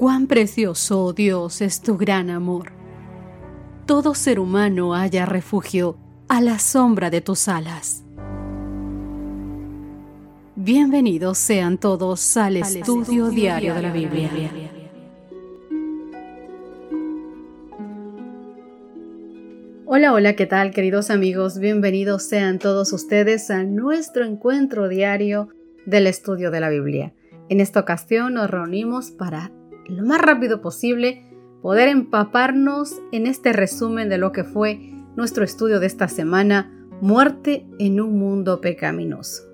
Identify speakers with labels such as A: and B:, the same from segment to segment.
A: Cuán precioso, oh Dios, es tu gran amor. Todo ser humano haya refugio a la sombra de tus alas. Bienvenidos sean todos al, estudio, diario de la Biblia. Hola, hola, ¿qué tal queridos amigos? Bienvenidos sean todos ustedes a nuestro encuentro diario del estudio de la Biblia. En esta ocasión nos reunimos para lo más rápido posible poder empaparnos en este resumen de lo que fue nuestro estudio de esta semana, Muerte en un mundo pecaminoso.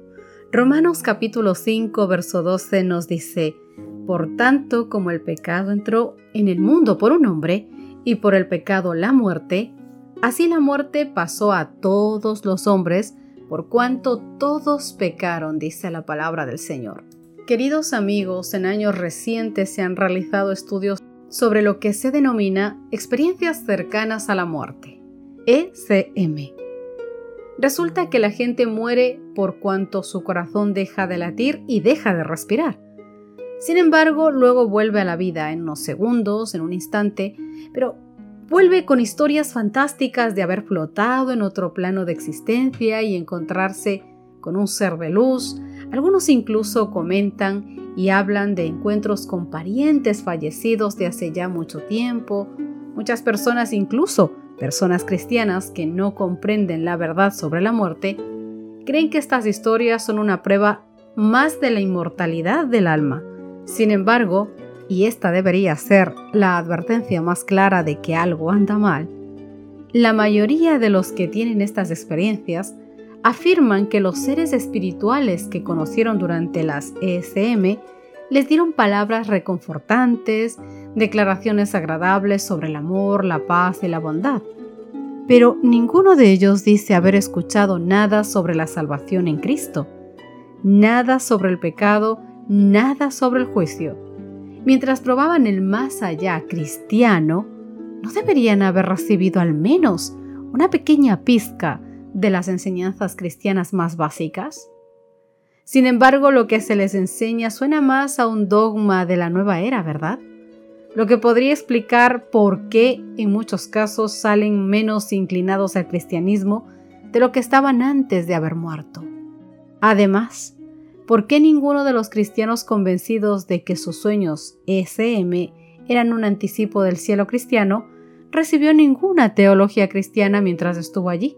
A: Romanos capítulo 5, verso 12 nos dice, Por tanto, como el pecado entró en el mundo por un hombre, y por el pecado la muerte, así la muerte pasó a todos los hombres, por cuanto todos pecaron, dice la palabra del Señor. Queridos amigos, en años recientes se han realizado estudios sobre lo que se denomina experiencias cercanas a la muerte, ECM. Resulta que la gente muere por cuanto su corazón deja de latir y deja de respirar. Sin embargo, luego vuelve a la vida en unos segundos, en un instante, pero vuelve con historias fantásticas de haber flotado en otro plano de existencia y encontrarse con un ser de luz, algunos incluso comentan y hablan de encuentros con parientes fallecidos de hace ya mucho tiempo. Muchas personas, incluso personas cristianas que no comprenden la verdad sobre la muerte, creen que estas historias son una prueba más de la inmortalidad del alma. Sin embargo, y esta debería ser la advertencia más clara de que algo anda mal, la mayoría de los que tienen estas experiencias afirman que los seres espirituales que conocieron durante las ESM les dieron palabras reconfortantes, declaraciones agradables sobre el amor, la paz y la bondad. Pero ninguno de ellos dice haber escuchado nada sobre la salvación en Cristo, nada sobre el pecado, nada sobre el juicio. Mientras probaban el más allá cristiano, ¿no deberían haber recibido al menos una pequeña pizca de las enseñanzas cristianas más básicas? Sin embargo, lo que se les enseña suena más a un dogma de la nueva era, ¿verdad? Lo que podría explicar por qué en muchos casos salen menos inclinados al cristianismo de lo que estaban antes de haber muerto. Además, ¿por qué ninguno de los cristianos convencidos de que sus sueños ESM eran un anticipo del cielo cristiano recibió ninguna teología cristiana mientras estuvo allí?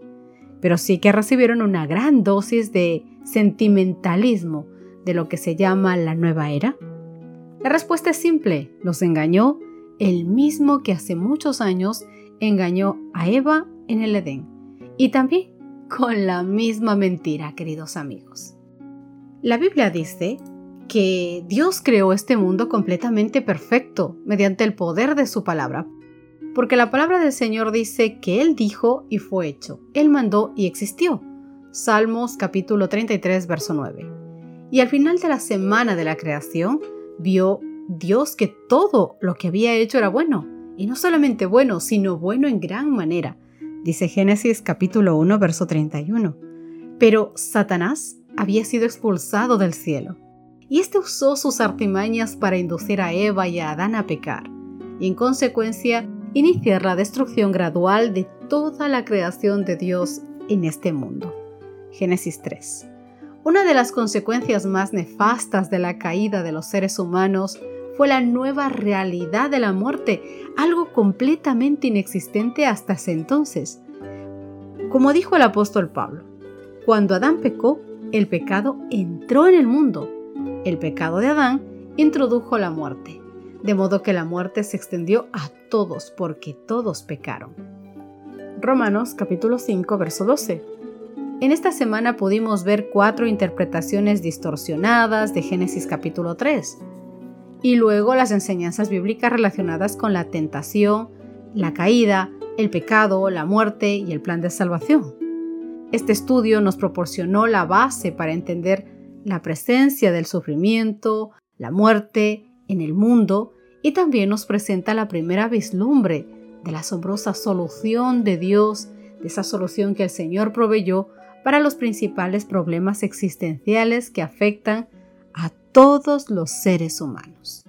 A: Pero sí que recibieron una gran dosis de sentimentalismo de lo que se llama la nueva era? La respuesta es simple, los engañó el mismo que hace muchos años engañó a Eva en el Edén. Y también con la misma mentira, queridos amigos. La Biblia dice que Dios creó este mundo completamente perfecto mediante el poder de su palabra, porque la palabra del Señor dice que Él dijo y fue hecho, Él mandó y existió. Salmos capítulo 33, verso 9. Y al final de la semana de la creación, vio Dios que todo lo que había hecho era bueno, y no solamente bueno, sino bueno en gran manera, dice Génesis capítulo 1, verso 31. Pero Satanás había sido expulsado del cielo, y éste usó sus artimañas para inducir a Eva y a Adán a pecar, y en consecuencia iniciar la destrucción gradual de toda la creación de Dios en este mundo. Génesis 3. Una de las consecuencias más nefastas de la caída de los seres humanos fue la nueva realidad de la muerte, algo completamente inexistente hasta ese entonces. Como dijo el apóstol Pablo, cuando Adán pecó, el pecado entró en el mundo. El pecado de Adán introdujo la muerte de modo que la muerte se extendió a todos porque todos pecaron. Romanos capítulo 5 verso 12. En esta semana pudimos ver cuatro interpretaciones distorsionadas de Génesis capítulo 3 y luego las enseñanzas bíblicas relacionadas con la tentación, la caída, el pecado, la muerte y el plan de salvación. Este estudio nos proporcionó la base para entender la presencia del sufrimiento, la muerte en el mundo y también nos presenta la primera vislumbre de la asombrosa solución de Dios, de esa solución que el Señor proveyó para los principales problemas existenciales que afectan a todos los seres humanos.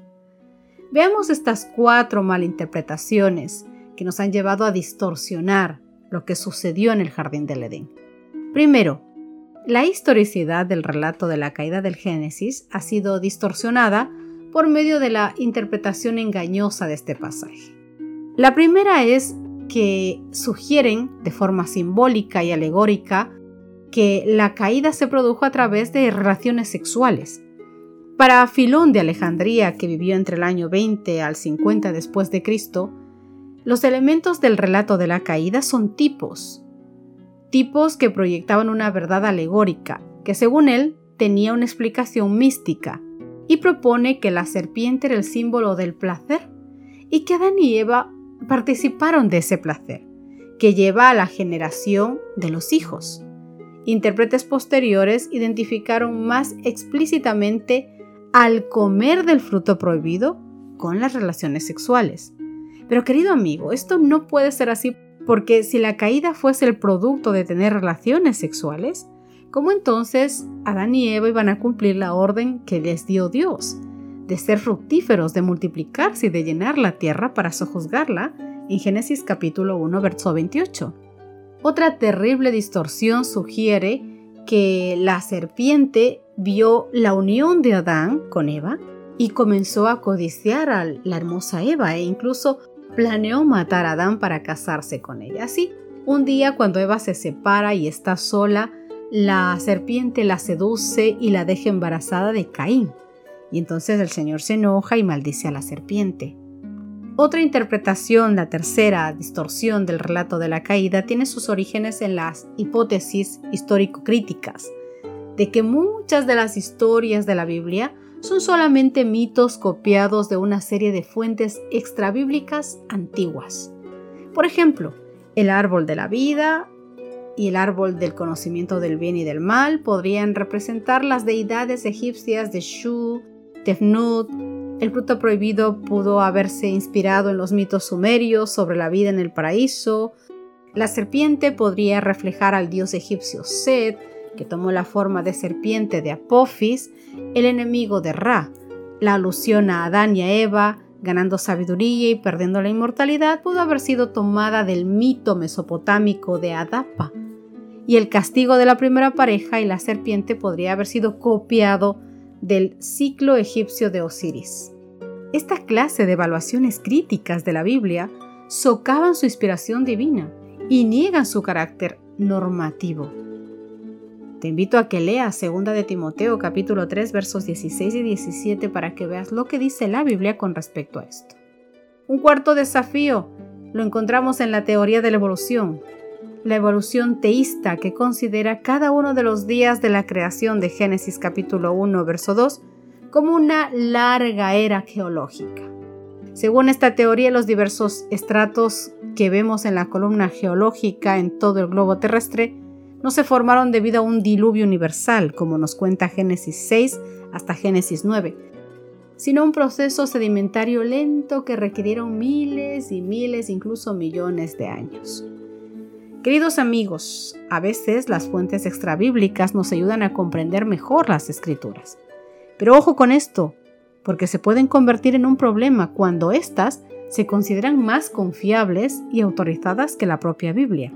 A: Veamos estas cuatro malinterpretaciones que nos han llevado a distorsionar lo que sucedió en el jardín del Edén. Primero, la historicidad del relato de la caída del Génesis ha sido distorsionada por medio de la interpretación engañosa de este pasaje. La primera es que sugieren de forma simbólica y alegórica que la caída se produjo a través de relaciones sexuales. Para Filón de Alejandría, que vivió entre el año 20 al 50 después de Cristo, los elementos del relato de la caída son tipos, tipos que proyectaban una verdad alegórica, que según él tenía una explicación mística, y propone que la serpiente era el símbolo del placer y que Adán y Eva participaron de ese placer, que lleva a la generación de los hijos. Intérpretes posteriores identificaron más explícitamente al comer del fruto prohibido con las relaciones sexuales. Pero querido amigo, esto no puede ser así porque si la caída fuese el producto de tener relaciones sexuales, ¿cómo entonces Adán y Eva iban a cumplir la orden que les dio Dios? De ser fructíferos, de multiplicarse y de llenar la tierra para sojuzgarla en Génesis capítulo 1, verso 28. Otra terrible distorsión sugiere que la serpiente vio la unión de Adán con Eva y comenzó a codiciar a la hermosa Eva e incluso planeó matar a Adán para casarse con ella. Así, un día cuando Eva se separa y está sola, la serpiente la seduce y la deja embarazada de Caín. Y entonces el Señor se enoja y maldice a la serpiente. Otra interpretación, la tercera distorsión del relato de la caída, tiene sus orígenes en las hipótesis histórico-críticas, de que muchas de las historias de la Biblia son solamente mitos copiados de una serie de fuentes extrabíblicas antiguas. Por ejemplo, el árbol de la vida y el árbol del conocimiento del bien y del mal podrían representar las deidades egipcias de Shu, Tefnut. El fruto prohibido pudo haberse inspirado en los mitos sumerios sobre la vida en el paraíso. La serpiente podría reflejar al dios egipcio Set, que tomó la forma de serpiente de Apophis, el enemigo de Ra. La alusión a Adán y a Eva, ganando sabiduría y perdiendo la inmortalidad, pudo haber sido tomada del mito mesopotámico de Adapa. Y el castigo de la primera pareja y la serpiente podría haber sido copiado del ciclo egipcio de Osiris. Esta clase de evaluaciones críticas de la Biblia socavan su inspiración divina y niegan su carácter normativo. Te invito a que leas 2 de Timoteo capítulo 3 versos 16 y 17 para que veas lo que dice la Biblia con respecto a esto. Un cuarto desafío lo encontramos en la teoría de la evolución, la evolución teísta que considera cada uno de los días de la creación de Génesis capítulo 1 verso 2 como una larga era geológica. Según esta teoría, los diversos estratos que vemos en la columna geológica en todo el globo terrestre no se formaron debido a un diluvio universal, como nos cuenta Génesis 6 hasta Génesis 9, sino un proceso sedimentario lento que requirieron miles y miles, incluso millones de años. Queridos amigos, a veces las fuentes extrabíblicas nos ayudan a comprender mejor las escrituras. Pero ojo con esto, porque se pueden convertir en un problema cuando éstas se consideran más confiables y autorizadas que la propia Biblia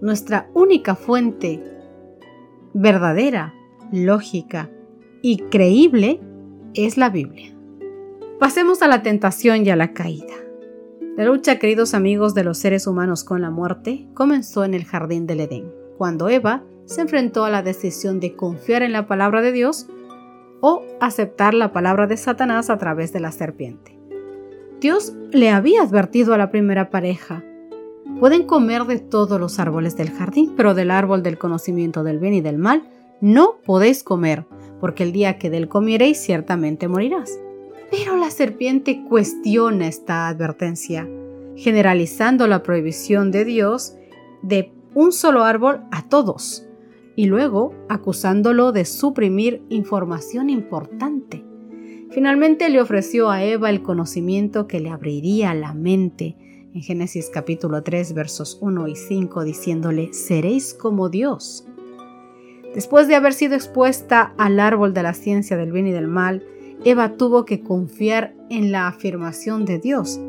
A: nuestra única fuente verdadera, lógica y creíble es la Biblia. Pasemos a la tentación y a la caída. La lucha, queridos amigos, de los seres humanos con la muerte comenzó en el jardín del Edén, cuando Eva se enfrentó a la decisión de confiar en la palabra de Dios o aceptar la palabra de Satanás a través de la serpiente. Dios le había advertido a la primera pareja Pueden comer de todos los árboles del jardín, pero del árbol del conocimiento del bien y del mal no podéis comer, porque el día que del comiereis ciertamente morirás. Pero la serpiente cuestiona esta advertencia, generalizando la prohibición de Dios de un solo árbol a todos, y luego acusándolo de suprimir información importante. Finalmente le ofreció a Eva el conocimiento que le abriría la mente, en Génesis capítulo 3 versos 1 y 5 diciéndole, seréis como Dios. Después de haber sido expuesta al árbol de la ciencia del bien y del mal, Eva tuvo que confiar en la afirmación de Dios,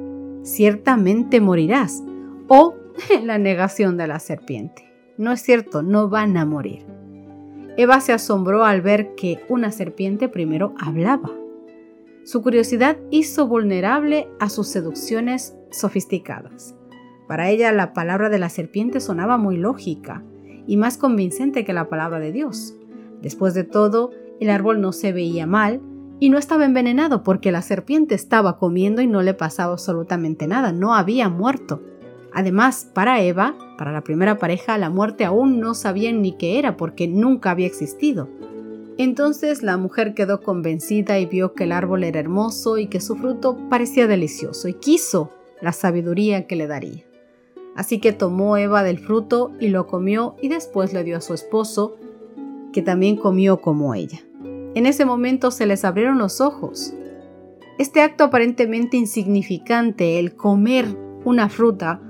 A: ciertamente morirás, o en la negación de la serpiente. No es cierto, no van a morir. Eva se asombró al ver que una serpiente primero hablaba. Su curiosidad hizo vulnerable a sus seducciones sofisticadas. Para ella la palabra de la serpiente sonaba muy lógica y más convincente que la palabra de Dios. Después de todo, el árbol no se veía mal y no estaba envenenado porque la serpiente estaba comiendo y no le pasaba absolutamente nada, no había muerto. Además, para Eva, para la primera pareja, la muerte aún no sabían ni qué era porque nunca había existido. Entonces la mujer quedó convencida y vio que el árbol era hermoso y que su fruto parecía delicioso y quiso la sabiduría que le daría. Así que tomó Eva del fruto y lo comió y después le dio a su esposo, que también comió como ella. En ese momento se les abrieron los ojos. Este acto aparentemente insignificante, el comer una fruta,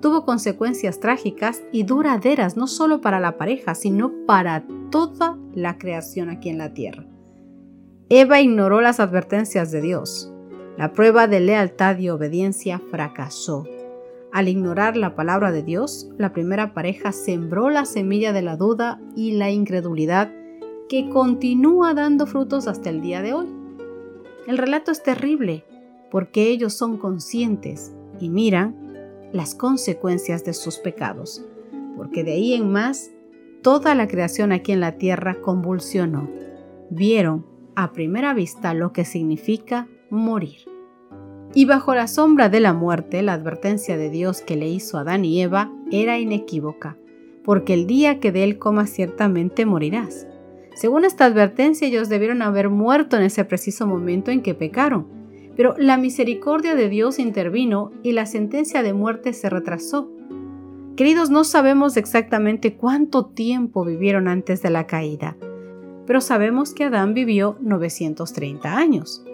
A: tuvo consecuencias trágicas y duraderas no solo para la pareja, sino para toda la creación aquí en la tierra. Eva ignoró las advertencias de Dios. La prueba de lealtad y obediencia fracasó. Al ignorar la palabra de Dios, la primera pareja sembró la semilla de la duda y la incredulidad que continúa dando frutos hasta el día de hoy. El relato es terrible porque ellos son conscientes y miran las consecuencias de sus pecados, porque de ahí en más toda la creación aquí en la tierra convulsionó. Vieron a primera vista lo que significa morir. Y bajo la sombra de la muerte, la advertencia de Dios que le hizo a Adán y Eva era inequívoca, porque el día que de él comas ciertamente morirás. Según esta advertencia, ellos debieron haber muerto en ese preciso momento en que pecaron, pero la misericordia de Dios intervino y la sentencia de muerte se retrasó. Queridos, no sabemos exactamente cuánto tiempo vivieron antes de la caída, pero sabemos que Adán vivió 930 años.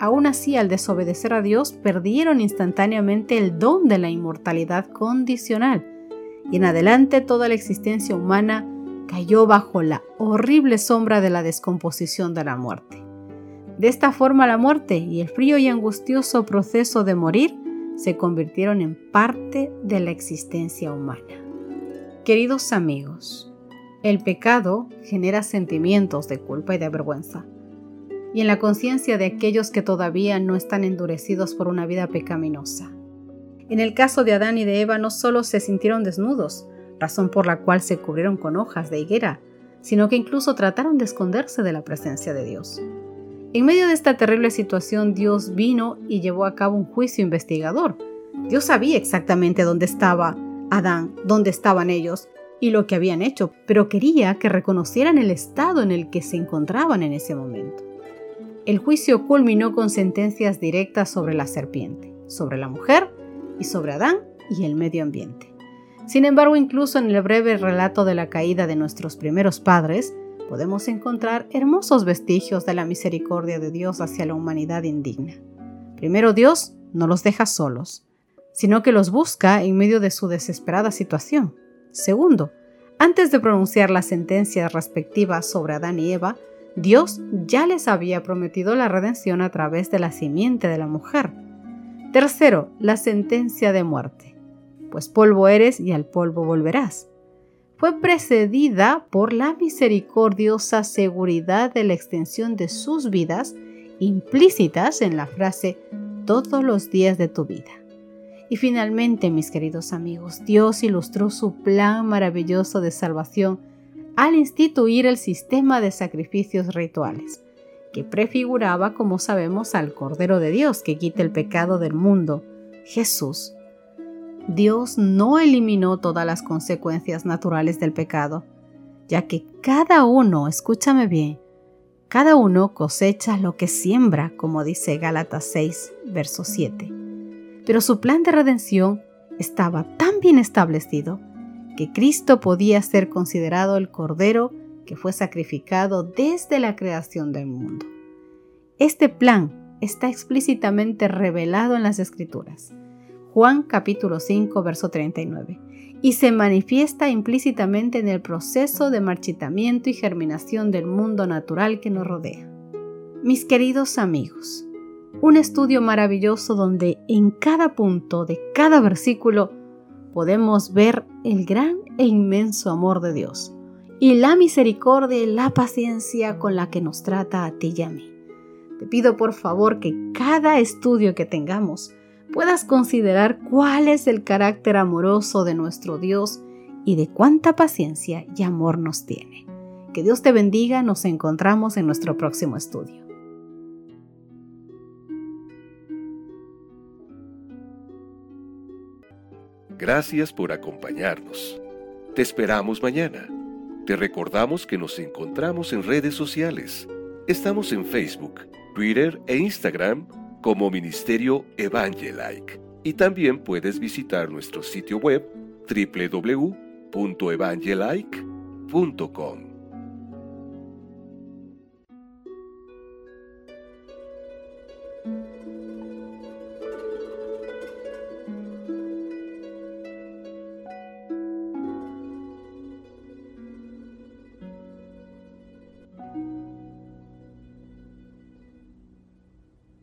A: Aún así, al desobedecer a Dios, perdieron instantáneamente el don de la inmortalidad condicional, y en adelante toda la existencia humana cayó bajo la horrible sombra de la descomposición de la muerte. De esta forma la muerte y el frío y angustioso proceso de morir se convirtieron en parte de la existencia humana. Queridos amigos, el pecado genera sentimientos de culpa y de vergüenza. Y en la conciencia de aquellos que todavía no están endurecidos por una vida pecaminosa. En el caso de Adán y de Eva no solo se sintieron desnudos, razón por la cual se cubrieron con hojas de higuera, sino que incluso trataron de esconderse de la presencia de Dios. En medio de esta terrible situación, Dios vino y llevó a cabo un juicio investigador. Dios sabía exactamente dónde estaba Adán, dónde estaban ellos y lo que habían hecho, pero quería que reconocieran el estado en el que se encontraban en ese momento. El juicio culminó con sentencias directas sobre la serpiente, sobre la mujer y sobre Adán y el medio ambiente. Sin embargo, incluso en el breve relato de la caída de nuestros primeros padres, podemos encontrar hermosos vestigios de la misericordia de Dios hacia la humanidad indigna. Primero, Dios no los deja solos, sino que los busca en medio de su desesperada situación. Segundo, antes de pronunciar la sentencia respectiva sobre Adán y Eva, Dios ya les había prometido la redención a través de la simiente de la mujer. Tercero, la sentencia de muerte. Pues polvo eres y al polvo volverás fue precedida por la misericordiosa seguridad de la extensión de sus vidas implícitas en la frase todos los días de tu vida. Y finalmente, mis queridos amigos, Dios ilustró su plan maravilloso de salvación al instituir el sistema de sacrificios rituales, que prefiguraba, como sabemos, al Cordero de Dios que quita el pecado del mundo, Jesús, Dios no eliminó todas las consecuencias naturales del pecado, ya que cada uno, escúchame bien, cada uno cosecha lo que siembra, como dice Gálatas 6, verso 7. Pero su plan de redención estaba tan bien establecido que Cristo podía ser considerado el Cordero que fue sacrificado desde la creación del mundo. Este plan está explícitamente revelado en las Escrituras Juan capítulo 5, verso 39, y se manifiesta implícitamente en el proceso de marchitamiento y germinación del mundo natural que nos rodea. Mis queridos amigos, un estudio maravilloso donde en cada punto de cada versículo podemos ver el gran e inmenso amor de Dios y la misericordia y la paciencia con la que nos trata a ti y a mí. Te pido por favor que cada estudio que tengamos puedas considerar cuál es el carácter amoroso de nuestro Dios y de cuánta paciencia y amor nos tiene. Que Dios te bendiga, nos encontramos en nuestro próximo estudio.
B: Gracias por acompañarnos. Te esperamos mañana. Te recordamos que nos encontramos en redes sociales. Estamos en Facebook, Twitter e Instagram como Ministerio Evangelike. Y también puedes visitar nuestro sitio web www.evangelike.com.